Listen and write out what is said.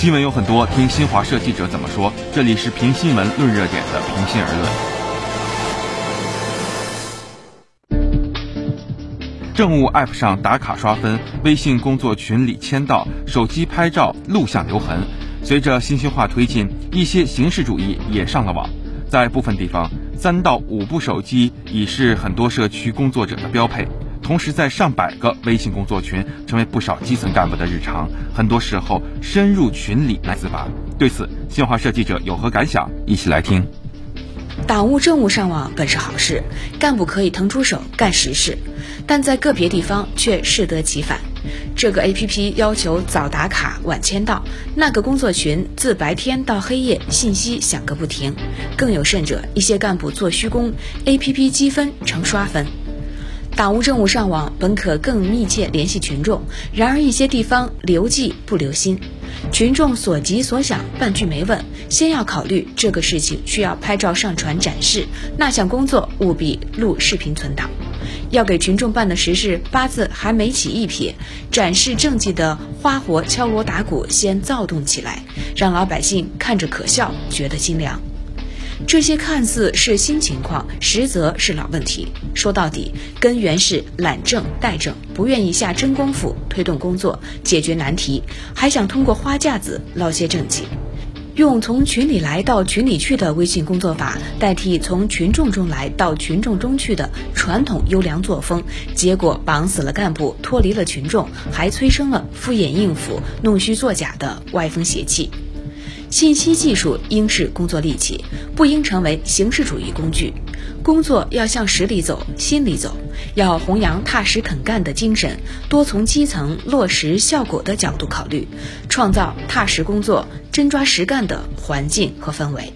新闻有很多，听新华社记者怎么说。这里是评新闻论热点的平心而论。政务 App 上打卡刷分，微信工作群里签到，手机拍照录像留痕。随着信息化推进，一些形式主义也上了网。在部分地方，三到五部手机已是很多社区工作者的标配。同时，在上百个微信工作群成为不少基层干部的日常，很多时候深入群里来自拔。对此，新华社记者有何感想？一起来听。党务政务上网本是好事，干部可以腾出手干实事，但在个别地方却适得其反。这个 A P P 要求早打卡晚签到，那个工作群自白天到黑夜信息响个不停。更有甚者，一些干部做虚工，A P P 积分成刷分。党务政务上网本可更密切联系群众，然而一些地方留迹不留心，群众所急所想半句没问，先要考虑这个事情需要拍照上传展示，那项工作务必录视频存档。要给群众办的实事八字还没起一撇，展示政绩的花活敲锣打鼓先躁动起来，让老百姓看着可笑，觉得心凉。这些看似是新情况，实则是老问题。说到底，根源是懒政怠政，不愿意下真功夫推动工作、解决难题，还想通过花架子捞些政绩，用从群里来到群里去的微信工作法代替从群众中来到群众中去的传统优良作风，结果绑死了干部，脱离了群众，还催生了敷衍应付、弄虚作假的歪风邪气。信息技术应是工作利器，不应成为形式主义工具。工作要向实里走、心里走，要弘扬踏实肯干的精神，多从基层落实效果的角度考虑，创造踏实工作、真抓实干的环境和氛围。